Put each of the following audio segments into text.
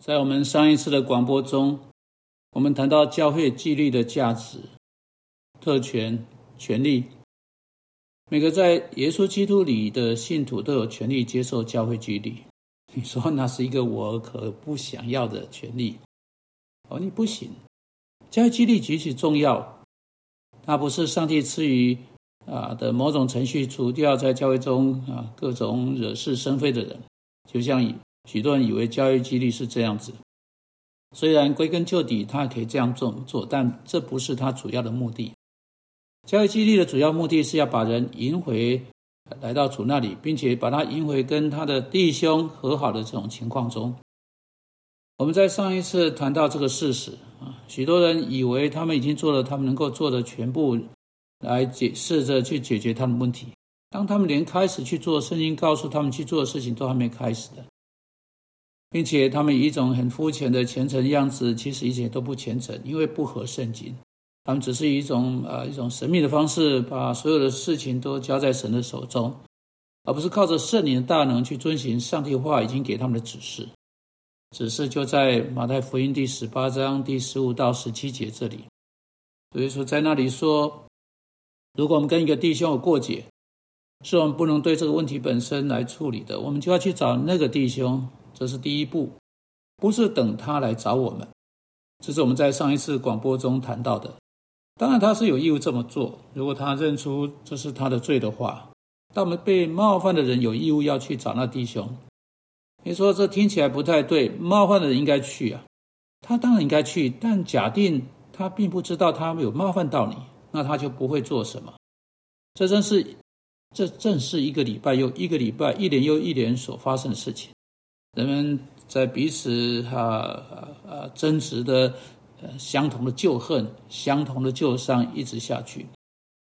在我们上一次的广播中，我们谈到教会纪律的价值、特权、权利。每个在耶稣基督里的信徒都有权利接受教会纪律。你说那是一个我可不想要的权利？哦，你不行。教会纪律极其重要，它不是上帝赐予啊的某种程序，除掉在教会中啊各种惹是生非的人，就像以。许多人以为教育激励是这样子，虽然归根究底他可以这样做做，但这不是他主要的目的。教育激励的主要目的是要把人迎回来到主那里，并且把他迎回跟他的弟兄和好的这种情况中。我们在上一次谈到这个事实啊，许多人以为他们已经做了他们能够做的全部，来解释着去解决他们问题。当他们连开始去做圣经告诉他们去做的事情都还没开始的。并且他们以一种很肤浅的虔诚样子，其实一切都不虔诚，因为不合圣经。他们只是以一种呃一种神秘的方式，把所有的事情都交在神的手中，而不是靠着圣灵的大能去遵循上帝话已经给他们的指示。指示就在马太福音第十八章第十五到十七节这里。所以说，在那里说，如果我们跟一个弟兄有过节，是我们不能对这个问题本身来处理的，我们就要去找那个弟兄。这是第一步，不是等他来找我们。这是我们在上一次广播中谈到的。当然，他是有义务这么做。如果他认出这是他的罪的话，但我们被冒犯的人有义务要去找那弟兄。你说这听起来不太对，冒犯的人应该去啊。他当然应该去，但假定他并不知道他有冒犯到你，那他就不会做什么。这正是这正是一个礼拜又一个礼拜，一年又一年所发生的事情。人们在彼此哈呃争执的呃相同的旧恨、相同的旧伤一直下去，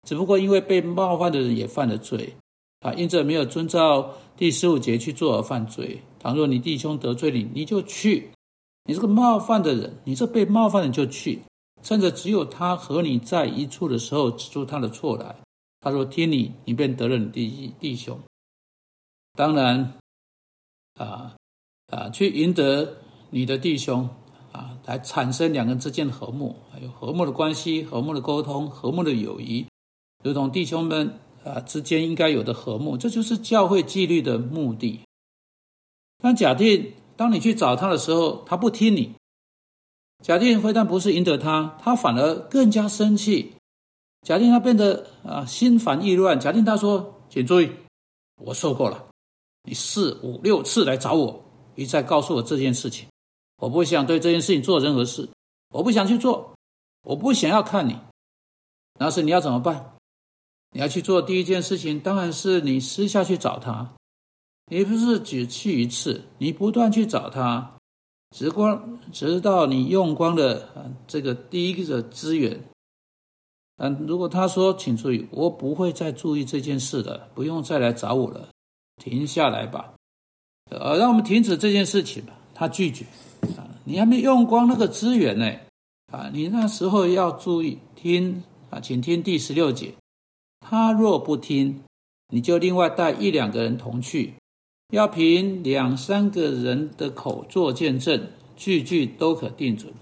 只不过因为被冒犯的人也犯了罪啊，因着没有遵照第十五节去做而犯罪。倘若你弟兄得罪你，你就去；你这个冒犯的人，你这被冒犯的人就去，趁着只有他和你在一处的时候，指出他的错来。他说听你，你便得了你弟弟兄。当然啊。啊，去赢得你的弟兄啊，来产生两个人之间的和睦，还有和睦的关系、和睦的沟通、和睦的友谊，如同弟兄们啊之间应该有的和睦，这就是教会纪律的目的。但假定当你去找他的时候，他不听你；假定非但不是赢得他，他反而更加生气；假定他变得啊心烦意乱；假定他说：“请注意，我受够了，你四五六次来找我。”一再告诉我这件事情，我不想对这件事情做任何事，我不想去做，我不想要看你。那是你要怎么办？你要去做第一件事情，当然是你私下去找他。你不是只去一次，你不断去找他，直光直到你用光了这个第一个资源。嗯，如果他说，请注意，我不会再注意这件事的，不用再来找我了，停下来吧。呃，让我们停止这件事情吧。他拒绝啊，你还没用光那个资源呢啊！你那时候要注意听啊，请听第十六节。他若不听，你就另外带一两个人同去，要凭两三个人的口做见证，句句都可定准。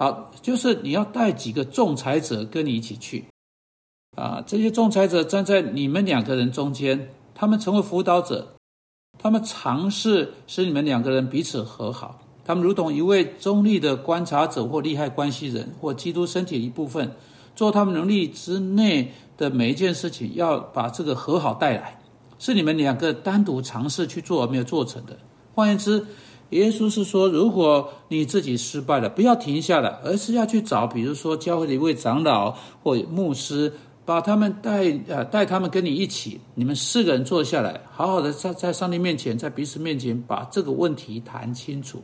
好，就是你要带几个仲裁者跟你一起去啊。这些仲裁者站在你们两个人中间，他们成为辅导者。他们尝试使你们两个人彼此和好，他们如同一位中立的观察者或利害关系人或基督身体的一部分，做他们能力之内的每一件事情，要把这个和好带来，是你们两个单独尝试去做而没有做成的。换言之，耶稣是说，如果你自己失败了，不要停下来，而是要去找，比如说教会的一位长老或牧师。把他们带呃带他们跟你一起，你们四个人坐下来，好好的在在上帝面前，在彼此面前把这个问题谈清楚，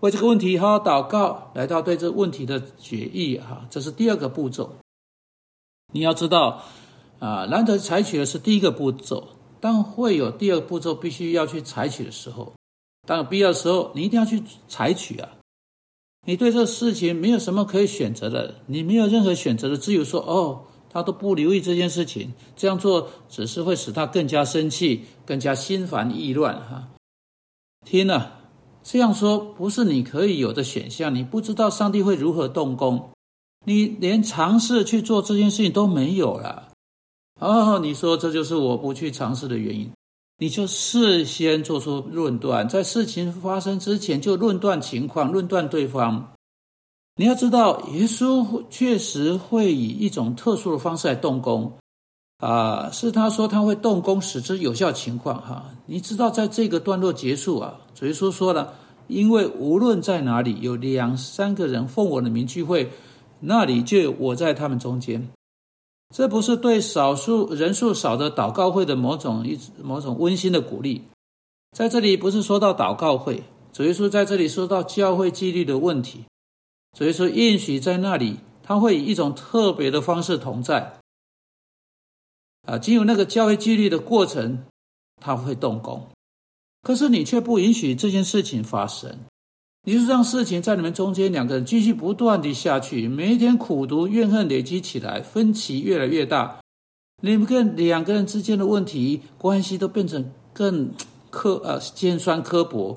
为这个问题好好祷告，来到对这个问题的决议哈，这是第二个步骤。你要知道啊，难得采取的是第一个步骤，当会有第二个步骤必须要去采取的时候，当必要的时候，你一定要去采取啊。你对这事情没有什么可以选择的，你没有任何选择的，只有说哦。他都不留意这件事情，这样做只是会使他更加生气，更加心烦意乱。哈，听了这样说不是你可以有的选项。你不知道上帝会如何动工，你连尝试去做这件事情都没有了。哦，你说这就是我不去尝试的原因。你就事先做出论断，在事情发生之前就论断情况，论断对方。你要知道，耶稣确实会以一种特殊的方式来动工，啊，是他说他会动工使之有效情况。哈，你知道，在这个段落结束啊，主耶稣说了，因为无论在哪里有两三个人奉我的名聚会，那里就有我在他们中间。这不是对少数人数少的祷告会的某种一某种温馨的鼓励，在这里不是说到祷告会，主耶稣在这里说到教会纪律的问题。所以说，应许在那里，他会以一种特别的方式同在。啊，经由那个教会纪律的过程，他会动工。可是你却不允许这件事情发生，你是让事情在你们中间两个人继续不断的下去，每一天苦读怨恨累积起来，分歧越来越大，你们跟两个人之间的问题关系都变成更 刻呃尖酸刻薄。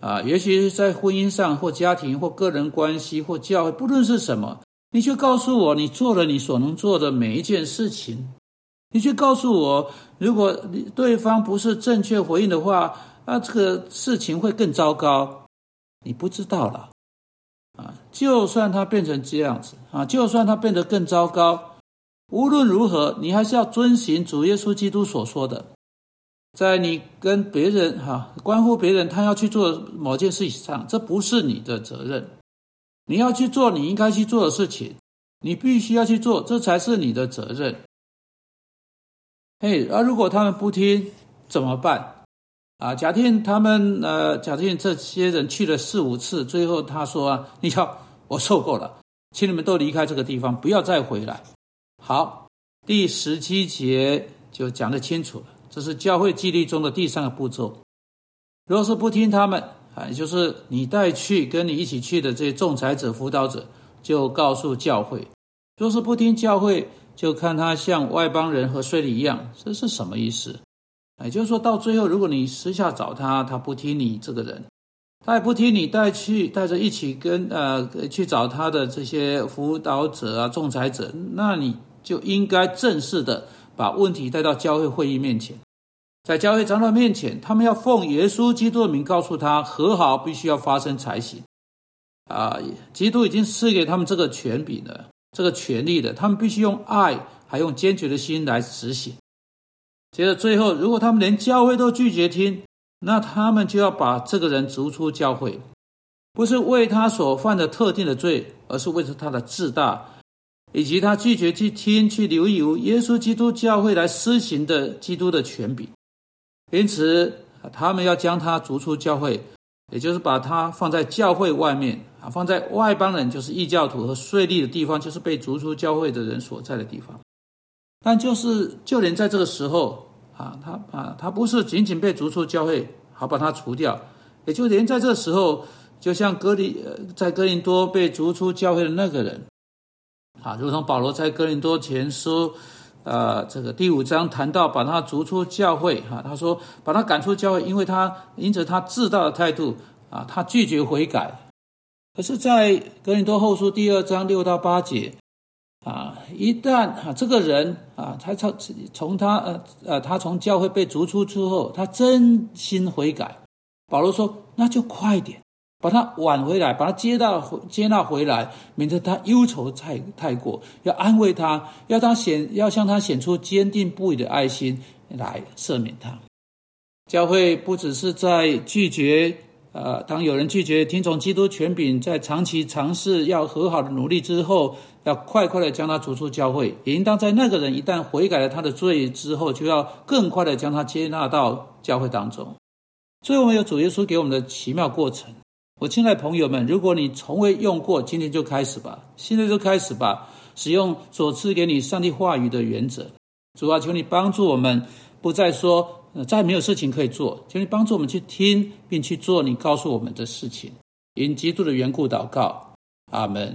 啊，也许是在婚姻上，或家庭，或个人关系，或教会，不论是什么，你就告诉我，你做了你所能做的每一件事情。你去告诉我，如果对方不是正确回应的话，那这个事情会更糟糕。你不知道了，啊，就算他变成这样子，啊，就算他变得更糟糕，无论如何，你还是要遵循主耶稣基督所说的。在你跟别人哈关乎别人，他要去做某件事情上，这不是你的责任。你要去做你应该去做的事情，你必须要去做，这才是你的责任。嘿，而如果他们不听怎么办？啊，假定他们呃，假定这些人去了四五次，最后他说啊，你瞧，我受够了，请你们都离开这个地方，不要再回来。好，第十七节就讲得清楚了。这是教会纪律中的第三个步骤。若是不听他们，啊，就是你带去跟你一起去的这些仲裁者、辅导者，就告诉教会；若是不听教会，就看他像外邦人和税吏一样。这是什么意思？也就是说到最后，如果你私下找他，他不听你这个人，他也不听你带去带着一起跟呃去找他的这些辅导者啊、仲裁者，那你就应该正式的把问题带到教会会议面前。在教会长老面前，他们要奉耶稣基督的名告诉他和好必须要发生才行。啊，基督已经赐给他们这个权柄了，这个权利的，他们必须用爱，还用坚决的心来执行。接着最后，如果他们连教会都拒绝听，那他们就要把这个人逐出教会，不是为他所犯的特定的罪，而是为了他的自大，以及他拒绝去听、去留由耶稣基督教会来施行的基督的权柄。因此，他们要将他逐出教会，也就是把他放在教会外面啊，放在外邦人，就是异教徒和税吏的地方，就是被逐出教会的人所在的地方。但就是就连在这个时候啊，他啊，他不是仅仅被逐出教会，好把他除掉，也就连在这时候，就像格林在哥林多被逐出教会的那个人啊，如同保罗在哥林多前书。呃，这个第五章谈到把他逐出教会，哈，他说把他赶出教会，因为他因着他自大的态度，啊，他拒绝悔改。可是，在格林多后书第二章六到八节，啊，一旦啊这个人啊，他从从他呃呃他从教会被逐出之后，他真心悔改，保罗说那就快点。把他挽回来，把他接到接纳回来，免得他忧愁太太过。要安慰他，要他显要向他显出坚定不移的爱心来赦免他。教会不只是在拒绝，呃，当有人拒绝听从基督权柄，在长期尝试要和好的努力之后，要快快的将他逐出教会。也应当在那个人一旦悔改了他的罪之后，就要更快的将他接纳到教会当中。所以，我们有主耶稣给我们的奇妙过程。我亲爱的朋友们，如果你从未用过，今天就开始吧，现在就开始吧，使用所赐给你上帝话语的原则。主啊，求你帮助我们，不再说再没有事情可以做，求你帮助我们去听并去做你告诉我们的事情。因基督的缘故祷告，阿门。